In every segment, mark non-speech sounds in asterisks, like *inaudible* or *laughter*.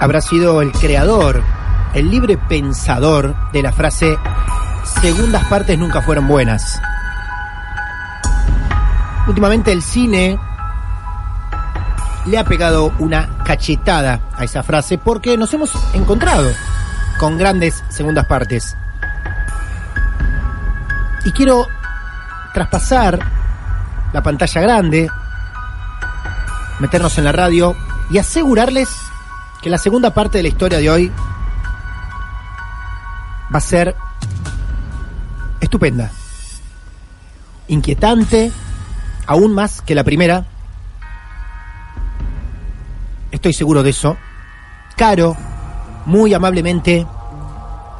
Habrá sido el creador, el libre pensador de la frase segundas partes nunca fueron buenas. Últimamente el cine le ha pegado una cachetada a esa frase porque nos hemos encontrado con grandes segundas partes. Y quiero traspasar la pantalla grande, meternos en la radio y asegurarles que la segunda parte de la historia de hoy va a ser estupenda, inquietante, aún más que la primera. Estoy seguro de eso. Caro, muy amablemente,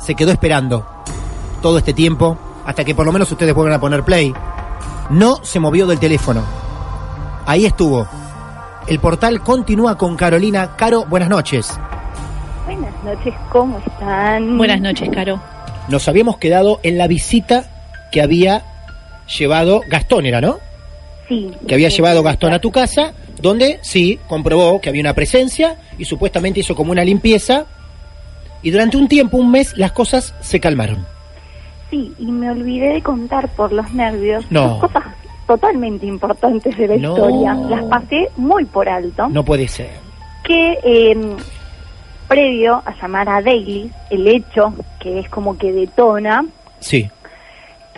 se quedó esperando todo este tiempo hasta que por lo menos ustedes vuelvan a poner play. No se movió del teléfono. Ahí estuvo. El portal continúa con Carolina. Caro, buenas noches. Buenas noches, ¿cómo están? Buenas noches, Caro. Nos habíamos quedado en la visita que había llevado Gastón, ¿era, no? Sí. Que había sí, llevado sí, Gastón a tu casa, donde sí, comprobó que había una presencia y supuestamente hizo como una limpieza. Y durante un tiempo, un mes, las cosas se calmaron. Sí, y me olvidé de contar por los nervios No. dos cosas totalmente importantes de la No. historia. Las pasé muy por alto. No puede ser. Que eh, previo a llamar a Daily, el hecho que es como que detona, Sí,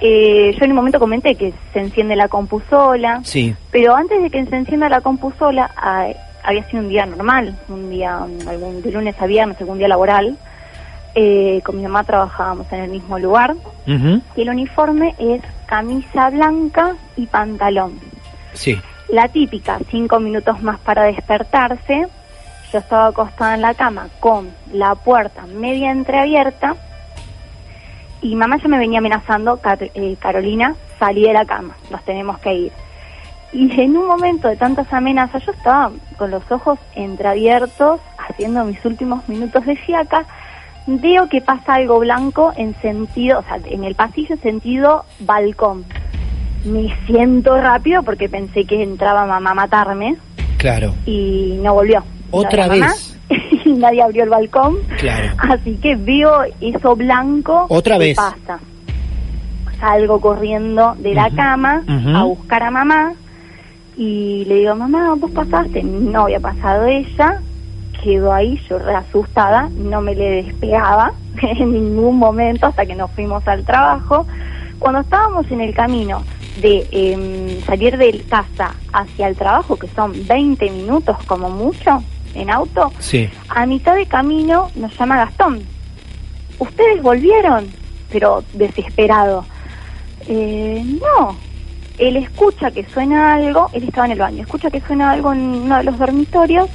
eh, yo en un momento comenté que se enciende la compu sola, sí. Pero antes de que se encienda la compu sola, ah, había sido un día normal, un día, algún, de lunes a viernes, algún día laboral. Eh, con mi mamá trabajábamos en el mismo lugar. Y el uniforme es camisa blanca y pantalón. Sí. La típica, cinco minutos más para despertarse. Yo estaba acostada en la cama con la puerta media entreabierta y mamá ya me venía amenazando, "Car- eh, Carolina, salí de la cama, nos tenemos que ir. Y en un momento de tantas amenazas, yo estaba con los ojos entreabiertos, haciendo mis últimos minutos de fiaca, veo que pasa algo blanco en sentido, o sea, en el pasillo en sentido balcón. Me siento rápido porque pensé que entraba mamá a matarme Claro. y no volvió. Otra No vez. *laughs* y nadie abrió el balcón. Claro. Así que veo eso blanco. Otra ¿qué vez. pasa? Salgo corriendo de la cama a buscar a mamá y le digo, mamá, ¿vos pasaste? No había pasado ella. Quedó ahí, yo re asustada, no me le despegaba *laughs* en ningún momento hasta que nos fuimos al trabajo. Cuando estábamos en el camino de em, salir de casa hacia el trabajo, que son 20 minutos como mucho en auto, Sí. a mitad de camino nos llama Gastón. ¿Ustedes volvieron? Pero desesperado. Eh, no. Él escucha que suena algo, él estaba en el baño, escucha que suena algo en uno de los dormitorios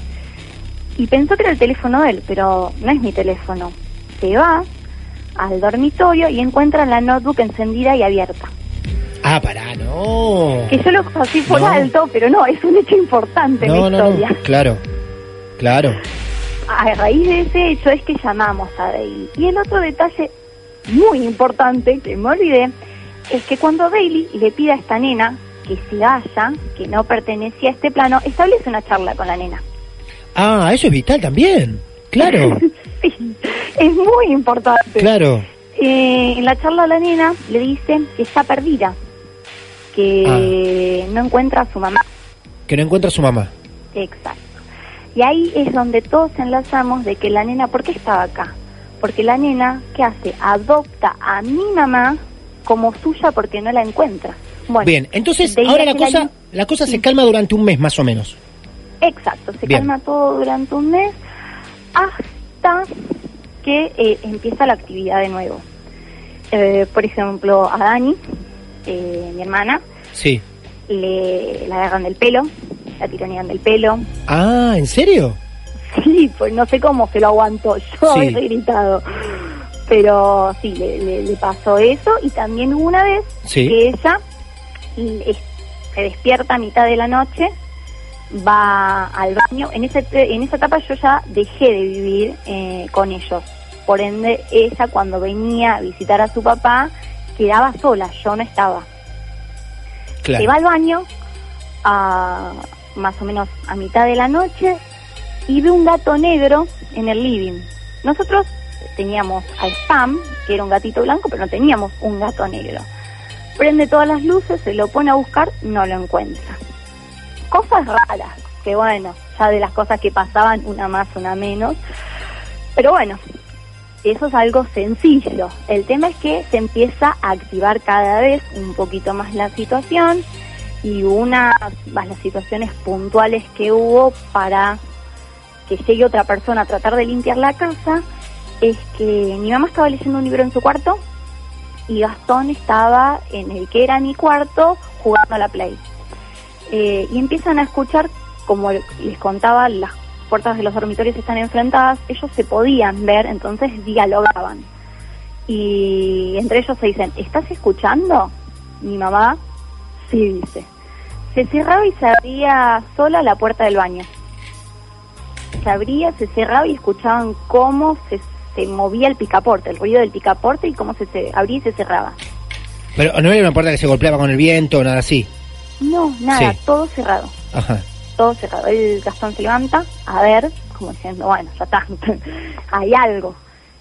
y pensó que era el teléfono de él, pero no es mi teléfono. Se va, al dormitorio y encuentra la notebook encendida y abierta. Ah, pará, no. Que yo lo pasé por No. alto, pero no, es un hecho importante en No, la no, historia. no. Claro, claro. A raíz de ese hecho es que llamamos a Bailey. Y el otro detalle muy importante que me olvidé es que cuando Bailey le pide a esta nena que se vaya, que no pertenecía a este plano, establece una charla con la nena. Ah, eso es vital también. Claro, *laughs* Sí, es muy importante. claro. Eh, en la charla la nena le dice que está perdida, que no encuentra a su mamá. Que no encuentra a su mamá. Exacto. Y ahí es donde todos enlazamos de que la nena, ¿por qué estaba acá? Porque la nena, ¿qué hace? Adopta a mi mamá como suya porque no la encuentra. Bueno, Bien, entonces ahora la cosa, la cosa se calma durante un mes más o menos. Exacto, se Bien. calma todo durante un mes hasta que eh, empieza la actividad de nuevo. Eh, por ejemplo, a Dani, eh, mi hermana, Sí. le la agarran del pelo, la tironean del pelo. Ah, ¿en serio? Sí, pues no sé cómo se lo aguantó, yo Sí. había gritado. Pero sí, le, le- le pasó eso y también una vez Sí. que ella es- se despierta a mitad de la noche, va al baño. En, ese, en esa etapa yo ya dejé de vivir eh, con ellos. Por ende, ella cuando venía a visitar a su papá quedaba sola, yo no estaba. Claro. Se va al baño a más o menos a mitad de la noche y ve un gato negro en el living. Nosotros teníamos a Spam, que era un gatito blanco, pero no teníamos un gato negro. Prende todas las luces, se lo pone a buscar, no lo encuentra. Cosas raras, que bueno, ya de las cosas que pasaban, una más, una menos. Pero bueno, eso es algo sencillo. El tema es que se empieza a activar cada vez un poquito más la situación y una más las situaciones puntuales que hubo para que llegue otra persona a tratar de limpiar la casa es que mi mamá estaba leyendo un libro en su cuarto y Gastón estaba en el que era mi cuarto jugando a la play. Eh, y empiezan a escuchar, como les contaba, las puertas de los dormitorios están enfrentadas, ellos se podían ver, entonces dialogaban. Y entre ellos se dicen, ¿estás escuchando? Mi mamá, sí, dice. Se cerraba y se abría sola la puerta del baño. Se abría, se cerraba y escuchaban cómo se, se movía el picaporte, el ruido del picaporte y cómo se, se abría y se cerraba. Pero no era una puerta que se golpeaba con el viento o nada así. No, nada, Sí. todo cerrado. Ajá. todo cerrado. El Gastón se levanta a ver, como diciendo, bueno, ya está, *laughs* hay algo.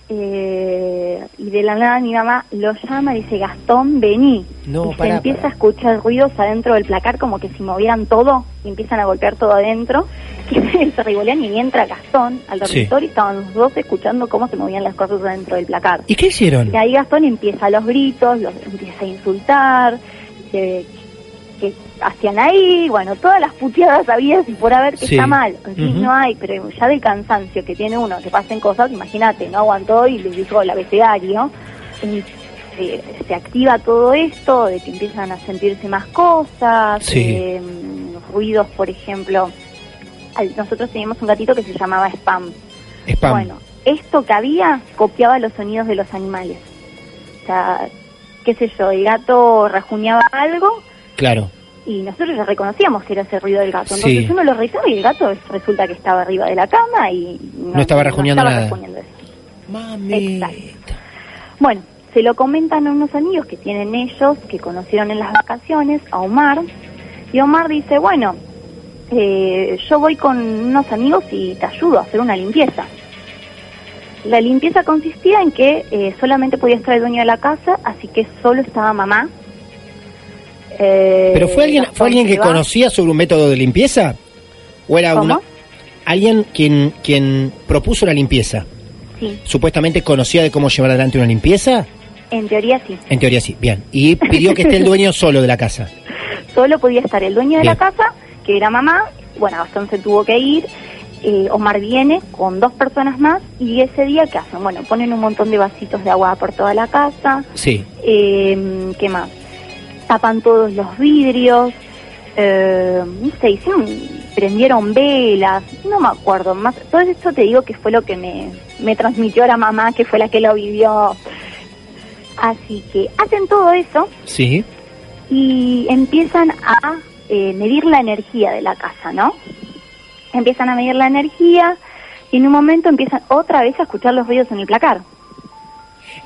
Eh, y de la nada mi mamá lo llama y dice, Gastón, vení. No, y se pará, empieza pará. a escuchar ruidos adentro del placar como que si movieran todo y empiezan a golpear todo adentro. *laughs* Que se revolean y entra Gastón al Sí. dormitorio y estaban los dos escuchando cómo se movían las cosas adentro del placar. ¿Y qué hicieron? Y ahí Gastón empieza los gritos, los empieza a insultar, que, que hacían ahí, bueno, todas las puteadas habidas y por haber que Sí. está mal. En fin, no hay, pero ya del cansancio que tiene uno, que pasen cosas, imagínate, no aguantó y le dijo el abecedario. Y se, se activa todo esto, de que empiezan a sentirse más cosas, Sí. eh, ruidos, por ejemplo. Nosotros teníamos un gatito que se llamaba Spam. Spam. Bueno, esto que había copiaba los sonidos de los animales. O sea, qué sé yo, el gato rajuñaba algo Claro. y nosotros ya reconocíamos que era ese ruido del gato. Sí. Entonces uno lo rezaba y el gato resulta que estaba arriba de la cama y No estaba rajuñando estaba nada. eso. Mamita. Bueno, se lo comentan a unos amigos que tienen ellos, que conocieron en las vacaciones, a Omar, y Omar dice, bueno, eh, yo voy con unos amigos y te ayudo a hacer una limpieza. La limpieza consistía en que eh, solamente podía estar el dueño de la casa, así que solo estaba mamá. Eh, ¿Pero fue alguien, fue alguien que conocía sobre un método de limpieza? ¿O era ¿Cómo? una, alguien quien, quien propuso la limpieza? Sí, ¿Supuestamente conocía de cómo llevar adelante una limpieza? en teoría sí. En teoría sí, bien. Y pidió que esté el dueño *laughs* solo de la casa. solo podía estar el dueño de Bien. la casa, que era mamá, bueno, Gastón se tuvo que ir, eh, Omar viene con dos personas más y ese día, ¿qué hacen? Bueno, ponen un montón de vasitos de agua por toda la casa, Sí. eh, ¿qué más? Tapan todos los vidrios, eh, no sé, hicieron, prendieron velas, no me acuerdo más, todo esto te digo que fue lo que me, me transmitió la mamá, que fue la que lo vivió. Así que hacen todo eso Sí. y empiezan a eh, medir la energía de la casa, ¿no? Empiezan a medir la energía y en un momento empiezan otra vez a escuchar los ruidos en el placar.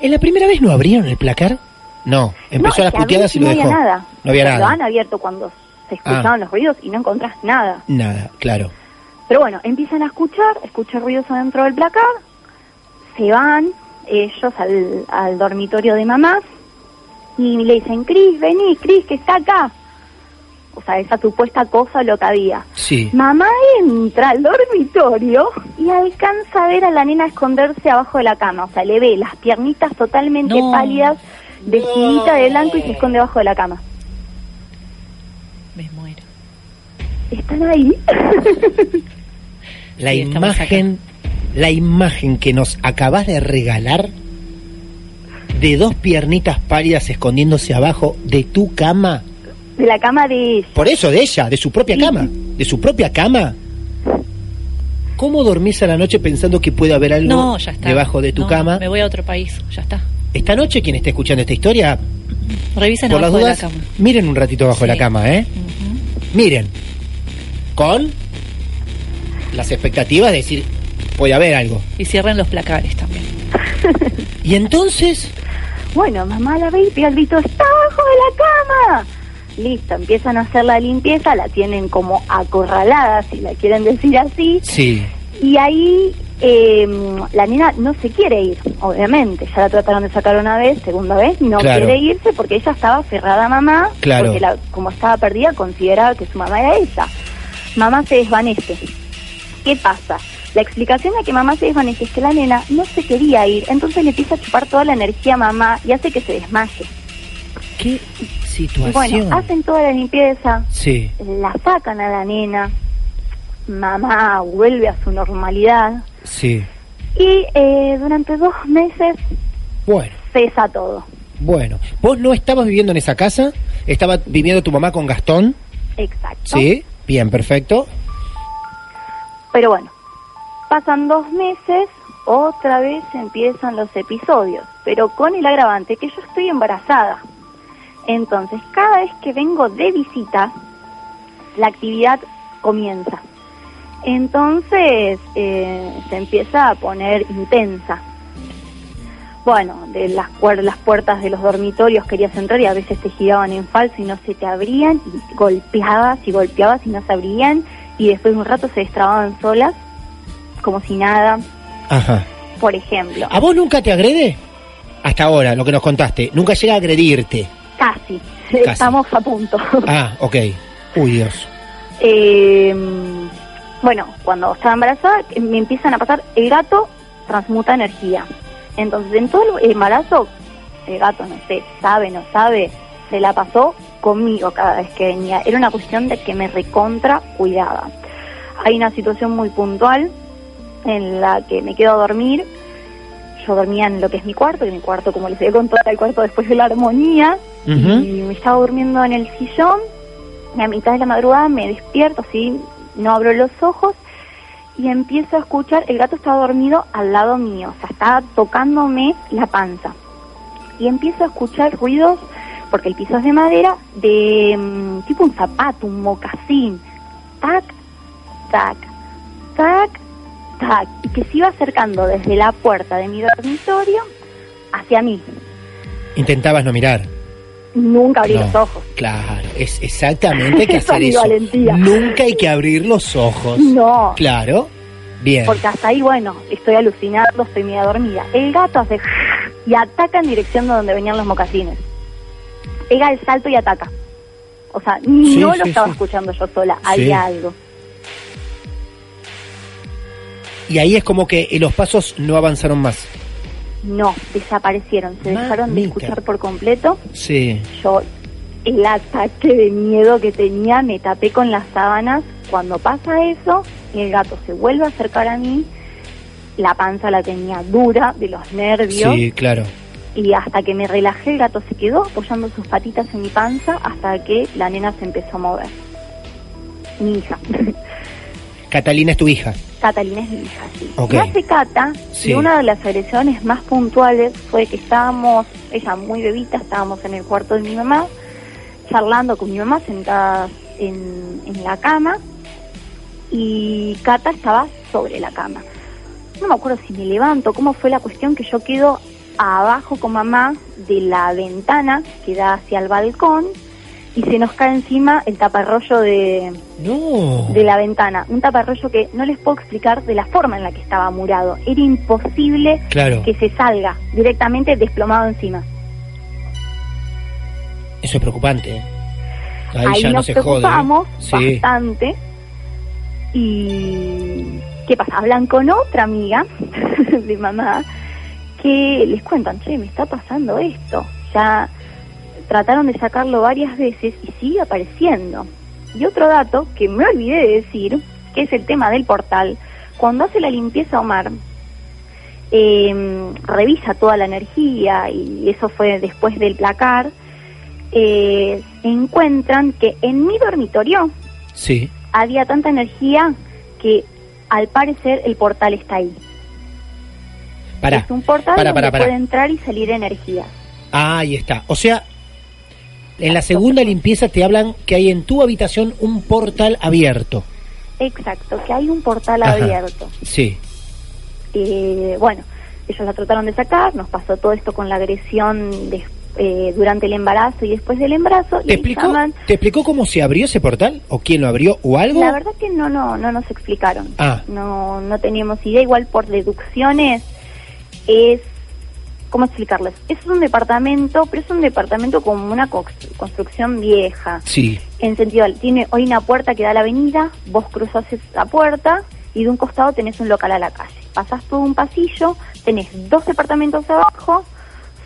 ¿En la primera vez no abrieron el placar? No, empezó no, a las puteadas y lo no había nada. No había sea, Lo nada. han abierto cuando se escuchaban Ah. los ruidos y no encontrás nada. Nada, claro. Pero bueno, empiezan a escuchar, escuchan ruidos adentro del placar, se van ellos al, al dormitorio de mamá y le dicen, Cris, vení, Cris, que está acá. O sea, esa supuesta cosa lo que había. Sí. Mamá entra al dormitorio y alcanza a ver a la nena esconderse abajo de la cama. O sea, le ve las piernitas totalmente No. pálidas, vestidita de blanco y se esconde abajo de la cama. Me muero. ¿Están ahí? *laughs* La Sí, imagen, la imagen que nos acabas de regalar de dos piernitas pálidas escondiéndose abajo de tu cama. de la cama de ella. Por eso, de ella, de su propia Sí. cama. De su propia cama. ¿Cómo dormís a la noche pensando que puede haber algo No, ya está. debajo de tu No, cama? Me voy a otro país, ya está. Esta noche, quien esté escuchando esta historia, Revisen por las abajo de la dudas, cama. miren un ratito abajo de la Sí. cama, ¿eh? Miren. Con las expectativas de decir, puede haber algo. Y cierren los placares también. *laughs* Y entonces, Bueno, mamá la ve y pega el grito, ¡está abajo de la cama! Listo, empiezan a hacer la limpieza, la tienen como acorralada, si la quieren decir así, sí, y ahí eh, la nena no se quiere ir, obviamente, ya la trataron de sacar una vez, segunda vez, no Claro. quiere irse porque ella estaba aferrada a mamá, Claro. porque la- como estaba perdida consideraba que su mamá era ella. Mamá se desvanece. ¿Qué pasa? La explicación de que mamá se desvanece es que la nena no se quería ir, entonces le empieza a chupar toda la energía a mamá y hace que se desmaye. qué situación. bueno, hacen toda la limpieza, Sí, la sacan a la nena, mamá vuelve a su normalidad sí. y eh, durante dos meses Bueno, cesa todo. bueno. ¿Vos no estabas viviendo en esa casa? ¿Estaba viviendo tu mamá con Gastón? Exacto. Sí, bien, perfecto. Pero bueno, pasan dos meses, otra vez empiezan los episodios, pero con el agravante que yo estoy embarazada. Entonces, cada vez que vengo de visita, la actividad comienza. Entonces, eh, se empieza a poner intensa. Bueno, de las, las puertas de los dormitorios querías entrar y a veces te giraban en falso y no se te abrían, y golpeabas y golpeabas y no se abrían, y después de un rato se destrababan solas, como si nada, Ajá. por ejemplo. ¿A vos nunca te agrede? Hasta ahora, lo que nos contaste. Nunca llega a agredirte. Casi, estamos a punto. Ah, ok. Uy, Dios. *laughs* Eh, bueno, cuando estaba embarazada me empiezan a pasar, el gato transmuta energía. Entonces, en todo el embarazo, el gato, no sé, sabe, no sabe, se la pasó conmigo cada vez que venía. Era una cuestión de que me recontra cuidaba. Hay una situación muy puntual en la que me quedo a dormir. Yo dormía en lo que es mi cuarto, y mi cuarto, como les he contado, el cuarto después de la armonía. Y me estaba durmiendo en el sillón y a mitad de la madrugada me despierto, así, no abro los ojos y empiezo a escuchar, el gato estaba dormido al lado mío, o sea, estaba tocándome la panza. Y empiezo a escuchar ruidos, porque el piso es de madera, de mm, tipo un zapato, un mocasín. Tac, tac, tac, tac. Y que se iba acercando desde la puerta de mi dormitorio hacia mí. Intentabas no mirar. Nunca abrí No. los ojos. Claro, es exactamente hay que *laughs* hacer eso. valentía. Nunca hay que abrir los ojos. No. Claro. Bien. Porque hasta ahí, bueno, estoy alucinando, estoy media dormida. El gato hace *laughs* y ataca en dirección de donde venían los mocasines. Pega el salto y ataca. O sea, Sí, no lo estaba sí. escuchando yo sola, había algo. Y ahí es como que los pasos no avanzaron más. No, desaparecieron, se dejaron de escuchar por completo. Sí. Yo, el ataque de miedo que tenía, me tapé con las sábanas. Cuando pasa eso, el gato se vuelve a acercar a mí. La panza la tenía dura de los nervios. Sí, claro. Y hasta que me relajé, el gato se quedó apoyando sus patitas en mi panza hasta que la nena se empezó a mover. Mi hija. *laughs* Catalina es tu hija. Catalina es mi hija, sí. Ok. Nace Cata Sí. y una de las agresiones más puntuales fue que estábamos, ella muy bebita, estábamos en el cuarto de mi mamá, charlando con mi mamá sentada en, en la cama y Cata estaba sobre la cama. No me acuerdo si me levanto, cómo fue la cuestión que yo quedo abajo con mamá de la ventana que da hacia el balcón y se nos cae encima el taparrollo de, No. de la ventana. Un taparrollo que no les puedo explicar de la forma en la que estaba murado. Era imposible Claro. que se salga directamente desplomado encima. Eso es preocupante. ¿eh? Ahí, Ahí ya no nos jode. ¿eh? preocupamos Sí. bastante. Y ¿qué pasa? Hablan con otra amiga *laughs* de mamá que les cuentan, che, me está pasando esto. Ya trataron de sacarlo varias veces y sigue apareciendo. Y otro dato que me olvidé de decir, que es el tema del portal. Cuando hace la limpieza Omar, eh, revisa toda la energía y eso fue después del placar, eh, encuentran que en mi dormitorio Sí. había tanta energía que al parecer el portal está ahí. Pará. es un portal pará. puede entrar y salir energía. Ahí está. O sea, en la segunda limpieza te hablan que hay en tu habitación un portal abierto. Exacto, que hay un portal Ajá. abierto. Sí. Eh, bueno, ellos la trataron de sacar, nos pasó todo esto con la agresión de- eh, durante el embarazo y después del embarazo. y ¿Te ahí explicó, ¿Te explicó cómo se abrió ese portal? ¿O quién lo abrió? ¿O algo? La verdad que no, no, no nos explicaron. Ah. No, no teníamos idea. Igual por deducciones es, ¿cómo explicarles? Es un departamento, pero es un departamento con una cons- construcción vieja. Sí. En sentido, tiene hoy una puerta que da a la avenida, vos cruzas esa puerta y de un costado tenés un local a la calle. Pasás todo un pasillo, tenés dos departamentos abajo,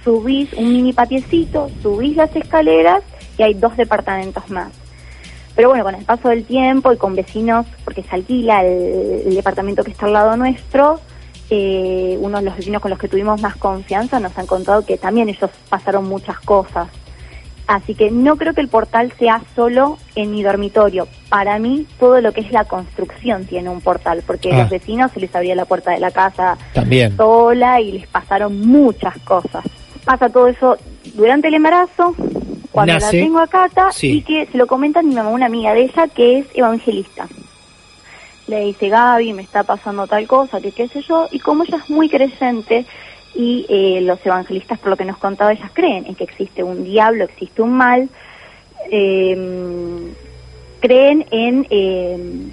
subís un mini patiecito, subís las escaleras y hay dos departamentos más. Pero bueno, con el paso del tiempo y con vecinos, porque se alquila el, el departamento que está al lado nuestro, eh, uno de los vecinos con los que tuvimos más confianza nos han contado que también ellos pasaron muchas cosas. Así que no creo que el portal sea solo en mi dormitorio. Para mí, todo lo que es la construcción tiene un portal, porque a Ah. los vecinos se les abría la puerta de la casa También. sola y les pasaron muchas cosas. Pasa todo eso durante el embarazo, cuando Nace. la tengo a Cata, Sí. y que se lo comenta a mi mamá, una amiga de ella, que es evangelista. Le dice, Gaby, me está pasando tal cosa, que qué sé yo, y como ella es muy creyente, y eh, los evangelistas, por lo que nos contaba, ellas creen en que existe un diablo, existe un mal, eh, creen en eh,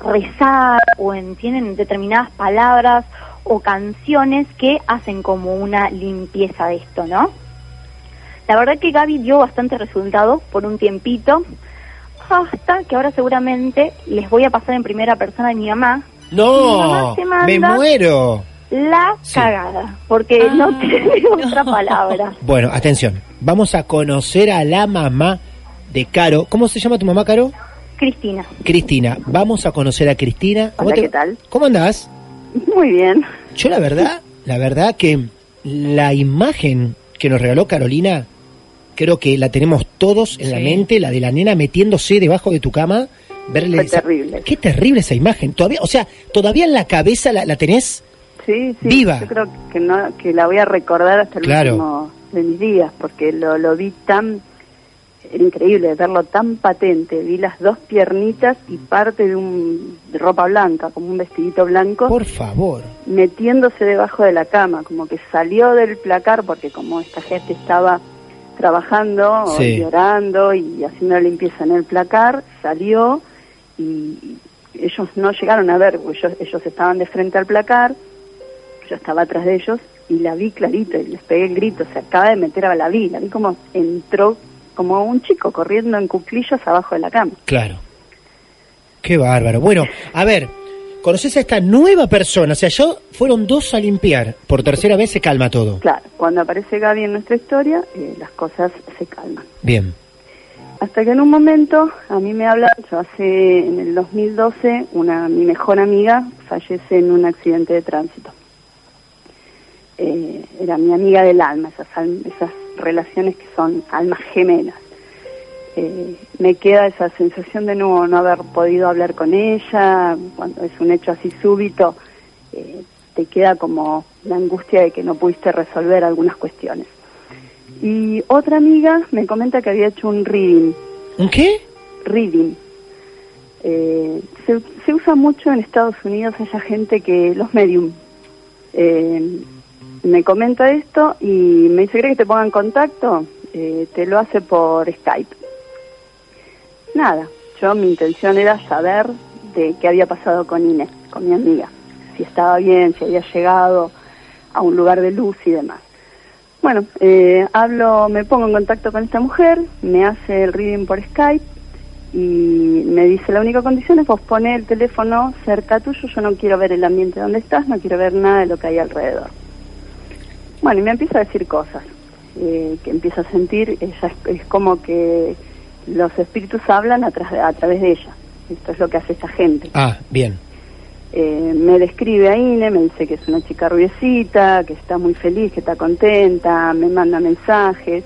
rezar o en tienen determinadas palabras o canciones que hacen como una limpieza de esto, ¿no? La verdad que Gaby dio bastante resultado por un tiempito, hasta que ahora seguramente les voy a pasar en primera persona a mi mamá Mi No, mamá se manda- me muero. la Sí. cagada, porque Ah, no *laughs* tiene otra no. palabra. Bueno, atención. Vamos a conocer a la mamá de Caro. ¿Cómo se llama tu mamá, Caro? Cristina, Cristina. Vamos a conocer a Cristina. ¿Cómo Hola, ¿qué tal? ¿Cómo andás? muy bien. Yo la verdad, la verdad que la imagen que nos regaló Carolina, creo que la tenemos todos en la mente, la de la nena metiéndose debajo de tu cama, verle Fue esa- terrible. Qué terrible esa imagen. Todavía, o sea, todavía en la cabeza la, la tenés. Sí, sí. Viva. Yo creo que no que la voy a recordar hasta el Claro. último de mis días, porque lo, lo vi tan era increíble verlo tan patente. Vi las dos piernitas y parte de un de ropa blanca, como un vestidito blanco, Por favor. metiéndose debajo de la cama, como que salió del placar, porque como esta gente estaba trabajando, Sí. llorando y haciendo limpieza en el placar, salió y ellos no llegaron a ver, ellos, ellos estaban de frente al placar, yo estaba atrás de ellos y la vi clarito y les pegué el grito, se acaba de meter a la vi, la vi como entró como un chico corriendo en cuclillas abajo de la cama. Claro. Qué bárbaro. Bueno, a ver, conoces a esta nueva persona. O sea, yo fueron dos a limpiar. Por tercera vez se calma todo. Claro, cuando aparece Gaby en nuestra historia, eh, las cosas se calman. Bien. Hasta que en un momento a mí me hablan, yo hace en el 2012, una mi mejor amiga fallece en un accidente de tránsito. Eh, era mi amiga del alma, esas, esas relaciones que son almas gemelas. Eh, me queda esa sensación de no, no haber podido hablar con ella, cuando es un hecho así súbito, eh, te queda como la angustia de que no pudiste resolver algunas cuestiones. Y otra amiga me comenta que había hecho un reading. ¿Un qué? Reading. Eh, se, se usa mucho en Estados Unidos, esa gente que los medium. Eh, me comenta esto y me dice, ¿cree que te ponga en contacto? Eh, te lo hace por Skype. Nada, yo mi intención era saber de qué había pasado con Inés, con mi amiga, si estaba bien, si había llegado a un lugar de luz y demás. Bueno, eh, hablo, me pongo en contacto con esta mujer, me hace el reading por Skype y me dice la única condición es vos poner el teléfono cerca tuyo, yo no quiero ver el ambiente donde estás, no quiero ver nada de lo que hay alrededor. Bueno, y me empieza a decir cosas, eh, que empiezo a sentir, ella es, es como que los espíritus hablan a, tra- a través de ella. Esto es lo que hace esta gente. Ah, bien. Eh, me describe a Ine, me dice que es una chica rubiecita, que está muy feliz, que está contenta, me manda mensajes.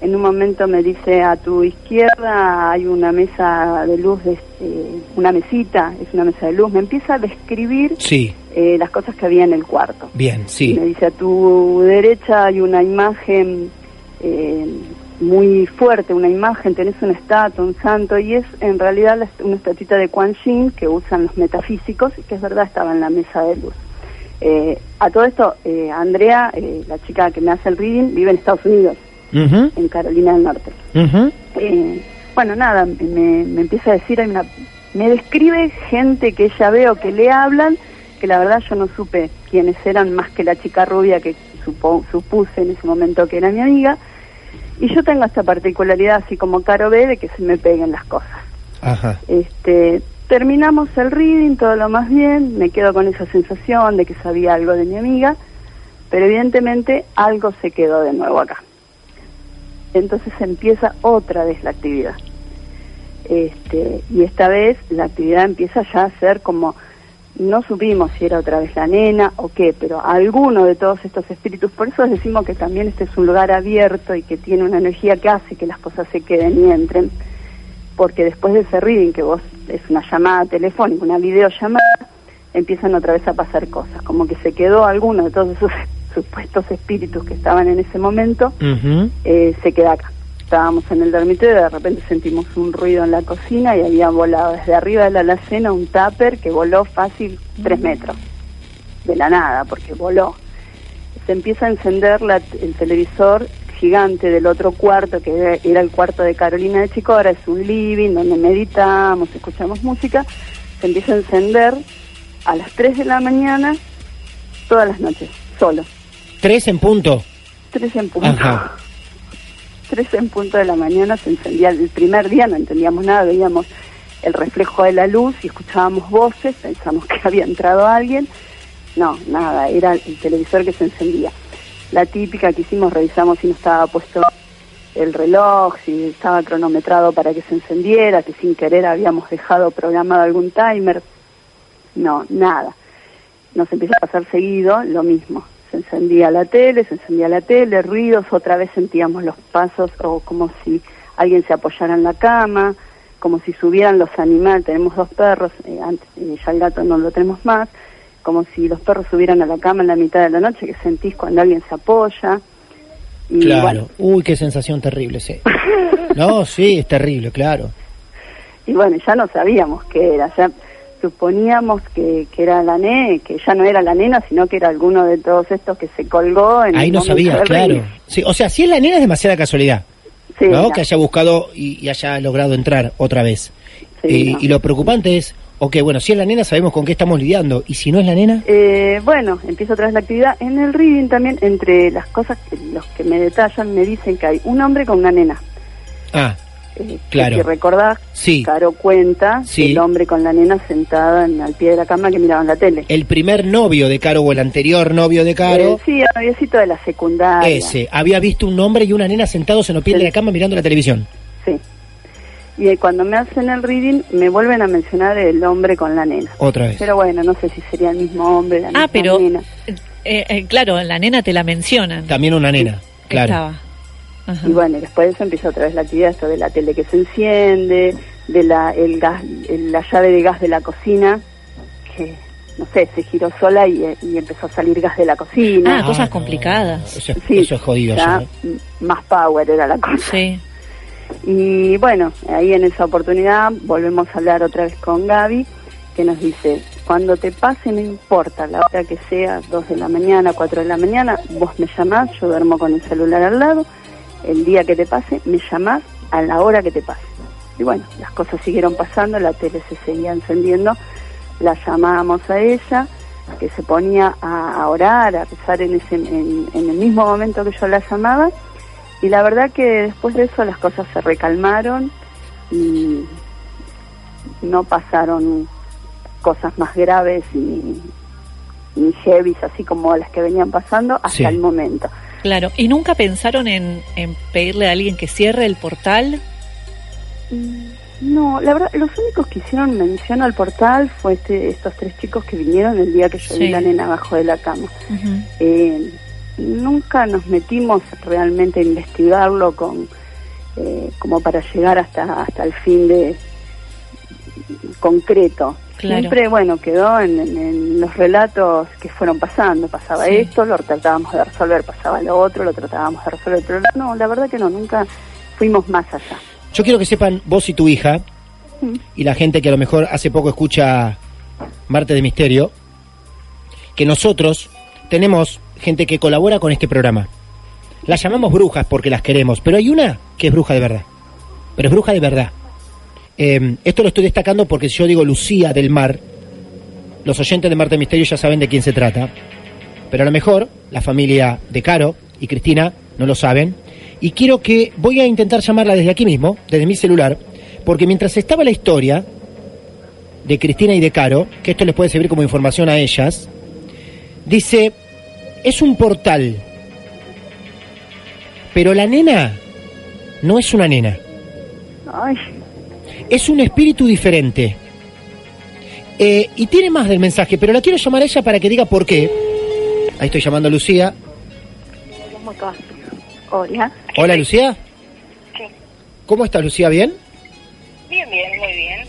En un momento me dice, a tu izquierda hay una mesa de luz, de, eh, una mesita, es una mesa de luz. Me empieza a describir Sí, eh, las cosas que había en el cuarto. bien, Me sí. dice, a tu derecha hay una imagen eh, muy fuerte, una imagen, tenés una estatua, un santo, y es en realidad una estatuita de Quan Yin que usan los metafísicos y que es verdad estaba en la mesa de luz. Eh, a todo esto, eh, Andrea, eh, la chica que me hace el reading, vive en Estados Unidos, en Carolina del Norte. Eh, bueno, nada, me, me empieza a decir, hay una, me describe gente que ella ve o que le hablan, que la verdad yo no supe quiénes eran más que la chica rubia que supo- supuse en ese momento que era mi amiga. Y yo tengo esta particularidad, así como Caro ve, de que se me peguen las cosas. Ajá. Este, terminamos el reading, todo lo más bien, me quedo con esa sensación de que sabía algo de mi amiga, pero evidentemente algo se quedó de nuevo acá. Entonces empieza otra vez la actividad. Este, y esta vez la actividad empieza ya a ser como, no supimos si era otra vez la nena o qué, pero alguno de todos estos espíritus, por eso decimos que también este es un lugar abierto y que tiene una energía que hace que las cosas se queden y entren porque después de ese reading, que vos es una llamada telefónica, una videollamada, empiezan otra vez a pasar cosas, como que se quedó alguno de todos esos *laughs* supuestos espíritus que estaban en ese momento, eh, se queda acá. Estábamos en el dormitorio de repente sentimos un ruido en la cocina y había volado desde arriba de la alacena un tupper que voló fácil tres metros, de la nada, porque voló. Se empieza a encender la- el televisor gigante del otro cuarto, que era, el cuarto de Carolina de Chico, ahora es un living donde meditamos, escuchamos música, se empieza a encender a las 3 de la mañana todas las noches, solo. Tres en punto. 3 en punto. Ajá. 3 en punto de la mañana se encendía. El primer día no entendíamos nada, veíamos el reflejo de la luz y escuchábamos voces, pensamos que *laughs* había entrado alguien. No, nada, era el televisor que se encendía. La típica que hicimos, revisamos si no estaba puesto el reloj, si estaba cronometrado para que se encendiera, que sin querer habíamos dejado programado algún timer. No, nada. Nos empieza a pasar seguido lo mismo. Se encendía la tele, se encendía la tele, ruidos, otra vez sentíamos los pasos o como si alguien se apoyara en la cama, como si subieran los animales, tenemos dos perros, eh, antes, eh, ya el gato no lo tenemos más, como si los perros subieran a la cama en la mitad de la noche, que sentís cuando alguien se apoya. Y Claro. bueno, Uy, qué sensación terrible, sí. *laughs* No, sí, es terrible, claro. y bueno, ya no sabíamos qué era, ya suponíamos que, que era la nena, que ya no era la nena, sino que era alguno de todos estos que se colgó en Ahí el no sabía, claro. Sí, o sea, si es la nena es demasiada casualidad, Sí, ¿no? Que haya buscado y, y haya logrado entrar otra vez. Sí, Eh, no. Y lo preocupante es, ok, bueno, si es la nena sabemos con qué estamos lidiando, y si no es la nena, Eh, bueno, empieza otra vez la actividad. En el reading también, entre las cosas que los que me detallan, me dicen que hay un hombre con una nena. ah, Claro. que Si recordás, Sí. Caro cuenta Sí. el hombre con la nena sentada en, al pie de la cama que miraban la tele. el primer novio de Caro o el anterior novio de Caro, Eh, sí, el noviecito de la secundaria. ese, había visto un hombre y una nena sentados en los pies Sí. de la cama mirando la televisión. Sí. Y eh, cuando me hacen el reading, me vuelven a mencionar el hombre con la nena. Otra vez. Pero bueno, no sé si sería el mismo hombre, la Ah, misma pero, nena. eh, eh, claro, la nena te la mencionan. También una nena, claro. Estaba. Ajá. Y bueno, y después de eso empieza otra vez la actividad, esto de la tele que se enciende, de la, el gas, el- la llave de gas de la cocina, que, no sé, se giró sola y, y empezó a salir gas de la cocina. Ah, cosas complicadas. Eso, es- Sí, eso es jodido. ya, ¿eh? m- más power era la cosa. Sí. Y bueno, ahí en esa oportunidad volvemos a hablar otra vez con Gaby, que nos dice, cuando te pase no importa la hora que sea, 2 de la mañana, 4 de la mañana, vos me llamás, yo duermo con el celular al lado, el día que te pase, me llamás a la hora que te pase. Y bueno, las cosas siguieron pasando, la tele se seguía encendiendo, la llamábamos a ella, que se ponía a, a orar, a rezar en, ese, en, en el mismo momento que yo la llamaba, y la verdad que después de eso las cosas se recalmaron y no pasaron cosas más graves ni, ni heavies así como las que venían pasando hasta Sí. el momento. Claro. ¿Y nunca pensaron en, en pedirle a alguien que cierre el portal? Mm, No, la verdad, los únicos que hicieron mención al portal fue este, estos tres chicos que vinieron el día que yo vi Sí. la nena abajo de la cama. Eh, nunca nos metimos realmente a investigarlo con eh, como para llegar hasta hasta el fin de concreto. Claro. Siempre, bueno, quedó en, en- en los relatos que fueron pasando. Pasaba Sí. esto, lo tratábamos de resolver, pasaba lo otro, lo tratábamos de resolver. Pero no, la verdad que no, nunca fuimos más allá. Yo quiero que sepan vos y tu hija, Mm. y la gente que a lo mejor hace poco escucha Marte de Misterio, que nosotros tenemos gente que colabora con este programa. Las llamamos brujas porque las queremos, pero hay una que es bruja de verdad. Pero es bruja de verdad. Eh, esto lo estoy destacando porque si yo digo Lucía del Mar, los oyentes de Marte Misterio ya saben de quién se trata. Pero a lo mejor la familia de Caro y Cristina no lo saben. Y quiero que voy a intentar llamarla desde aquí mismo, desde mi celular, porque mientras estaba la historia de Cristina y de Caro, que esto les puede servir como información a ellas, dice, es un portal, pero la nena no es una nena, Ay, es un espíritu diferente. Eh, y tiene más del mensaje, pero la quiero llamar a ella para que diga por qué. Ahí estoy llamando a Lucía. hola. Hola Lucía. Sí. ¿Cómo estás Lucía? ¿Bien? Bien, bien, muy bien.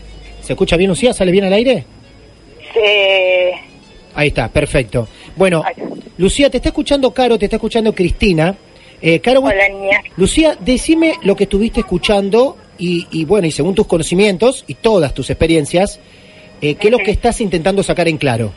¿Se escucha bien Lucía? ¿Sale bien al aire? Eh, Ahí está, perfecto. Bueno. Lucía, te está escuchando Caro, te está escuchando Cristina. Eh, Caro, hola, niña. Lucía, decime lo que estuviste escuchando y, y bueno, y según tus conocimientos y todas tus experiencias, eh, ¿qué es lo que estás intentando sacar en claro?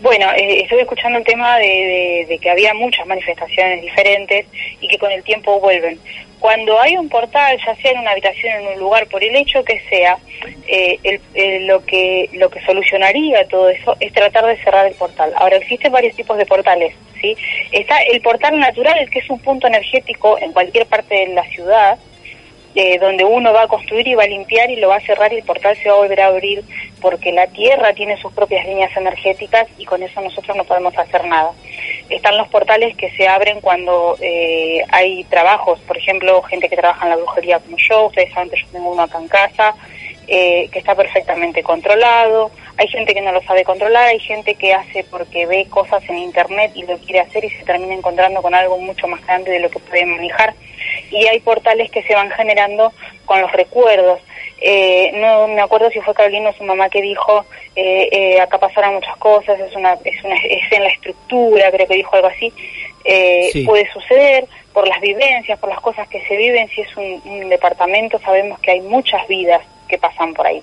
Bueno, eh, estuve escuchando el tema de, de- de que había muchas manifestaciones diferentes y que con el tiempo vuelven. Cuando hay un portal, ya sea en una habitación, en un lugar, por el hecho que sea, eh, el- el- lo que lo que solucionaría todo eso es tratar de cerrar el portal. Ahora existen varios tipos de portales, ¿sí? Está el portal natural, que es un punto energético en cualquier parte de la ciudad, eh, donde uno va a construir y va a limpiar y lo va a cerrar y el portal se va a volver a abrir porque la Tierra tiene sus propias líneas energéticas y con eso nosotros no podemos hacer nada. Están los portales que se abren cuando eh, hay trabajos, por ejemplo, gente que trabaja en la brujería como yo, ustedes saben que yo tengo uno acá en casa, eh, que está perfectamente controlado, hay gente que no lo sabe controlar, hay gente que hace porque ve cosas en internet y lo quiere hacer y se termina encontrando con algo mucho más grande de lo que puede manejar. Y hay portales que se van generando con los recuerdos. Eh, no me acuerdo si fue Carolina o su mamá que dijo, eh, eh, acá pasaron muchas cosas, es, una, es, una, es en la estructura, creo que dijo algo así. Eh, Sí. Puede suceder por las vivencias, por las cosas que se viven, si es un, un departamento, sabemos que hay muchas vidas que pasan por ahí.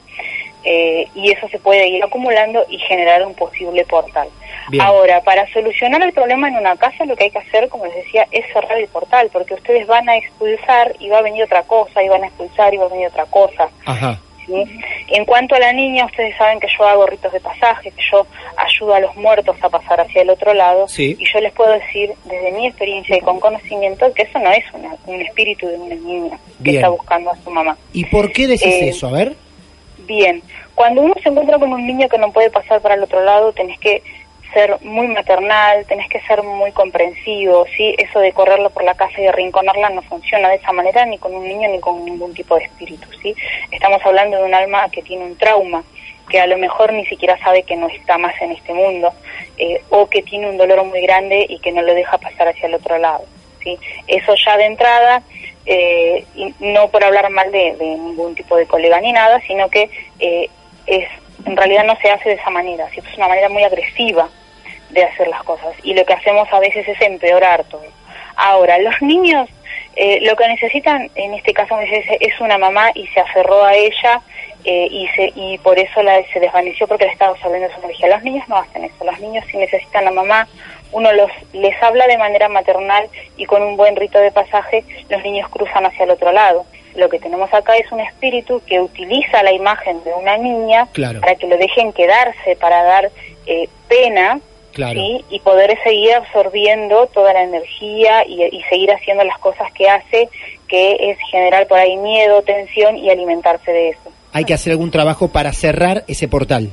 Eh, y eso se puede ir acumulando y generar un posible portal. Bien. Ahora, para solucionar el problema en una casa, lo que hay que hacer, como les decía, es cerrar el portal, porque ustedes van a expulsar y va a venir otra cosa, y van a expulsar y va a venir otra cosa. Ajá. ¿sí? En cuanto a la niña, ustedes saben que yo hago ritos de pasaje, que yo ayudo a los muertos a pasar hacia el otro lado, Sí. y yo les puedo decir, desde mi experiencia y con conocimiento, que eso no es una- un espíritu de una niña que Bien. está buscando a su mamá. ¿Y por qué decís Eh, eso? A ver. Bien, cuando uno se encuentra con un niño que no puede pasar para el otro lado, tenés que ser muy maternal, tenés que ser muy comprensivo, ¿sí? Eso de correrlo por la casa y arrinconarla no funciona de esa manera ni con un niño ni con ningún tipo de espíritu, ¿sí? Estamos hablando de un alma que tiene un trauma, que a lo mejor ni siquiera sabe que no está más en este mundo, eh, o que tiene un dolor muy grande y que no lo deja pasar hacia el otro lado. ¿sí? Eso ya de entrada, eh, y no por hablar mal de, ningún tipo de colega ni nada, sino que eh, es en realidad no se hace de esa manera, ¿sí? es una manera muy agresiva de hacer las cosas y lo que hacemos a veces es empeorar todo. Ahora, los *laughs* niños eh, lo que necesitan en este caso es una mamá y se aferró a ella eh, y, se, y por eso la, se desvaneció porque le estaba absorbiendo su energía. Los niños no hacen eso, los niños sí necesitan a mamá, uno los les habla de manera maternal y con un buen rito de pasaje los niños cruzan hacia el otro lado. Lo que tenemos acá es un espíritu que utiliza la imagen de una niña para que lo dejen quedarse, para dar eh, pena y poder seguir absorbiendo toda la energía y, y, seguir haciendo las cosas que hace, que es generar por ahí miedo, tensión y alimentarse de eso. Hay que hacer algún trabajo para cerrar ese portal.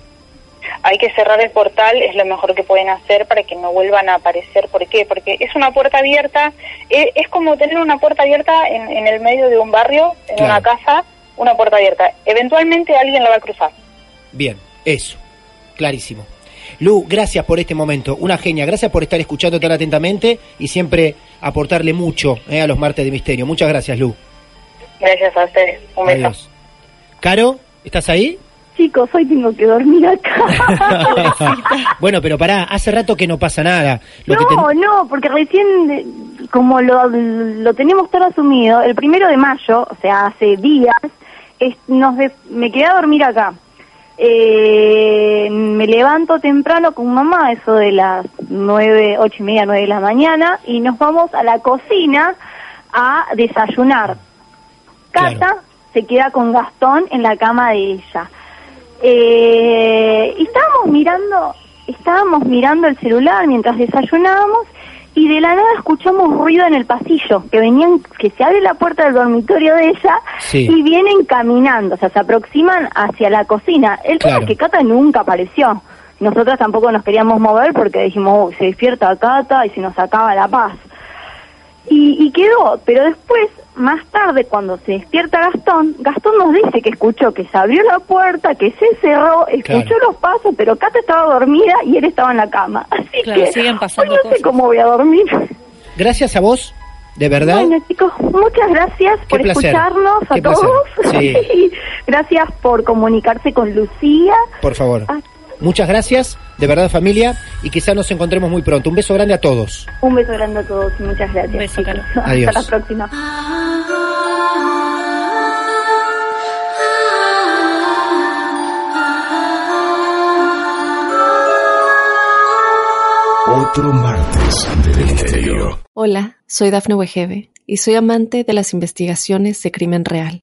Hay que cerrar el portal, es lo mejor que pueden hacer para que no vuelvan a aparecer. ¿Por qué? Porque es una puerta abierta, es, es como tener una puerta abierta en, en, el medio de un barrio, en una casa, una puerta abierta. Eventualmente alguien la va a cruzar. Bien, eso, clarísimo. Lu, gracias por este momento, una genia, gracias por estar escuchando tan atentamente y siempre aportarle mucho eh, a los martes de misterio. Muchas gracias, Lu. Gracias a ustedes, un beso. Adiós. Caro, ¿estás ahí? Chicos, hoy tengo que dormir acá. *laughs* bueno, pero pará, hace rato que no pasa nada. Lo no, que no, porque recién, como lo, lo tenemos todo asumido, el primero de mayo, o sea, hace días, es, nos de, me quedé a dormir acá. Eh, me levanto temprano con mamá, eso de las nueve, ocho y media, nueve de la mañana, y nos vamos a la cocina a desayunar. Cata claro. se queda con Gastón en la cama de ella. Eh, y estábamos mirando, estábamos mirando el celular mientras desayunábamos y de la nada escuchamos ruido en el pasillo, que venían, que se abre la puerta del dormitorio de ella Sí. y vienen caminando, o sea, se aproximan hacia la cocina. El tema Claro. es que Cata nunca apareció. Nosotras tampoco nos queríamos mover porque dijimos, "Uy, se despierta Cata y se nos acaba la paz. Y, y quedó, pero después, más tarde, cuando se despierta Gastón, Gastón nos dice que escuchó que se abrió la puerta, que se cerró, escuchó Claro. los pasos, pero Cata estaba dormida y él estaba en la cama. *laughs* Así Claro, que siguen hoy pasando no sé cómo voy a dormir. Gracias a vos, de verdad. Bueno, chicos, muchas gracias por placer. escucharnos a Qué todos. Sí. *laughs* gracias por comunicarse con Lucía. Por favor. Muchas gracias, de verdad familia, y quizá nos encontremos muy pronto. Un beso grande a todos. Un beso grande a todos y muchas gracias. Un beso. Caro. Hasta Adiós. la próxima. Otro martes de misterio. Hola, soy Dafne Wegebe y soy amante de las investigaciones de crimen real.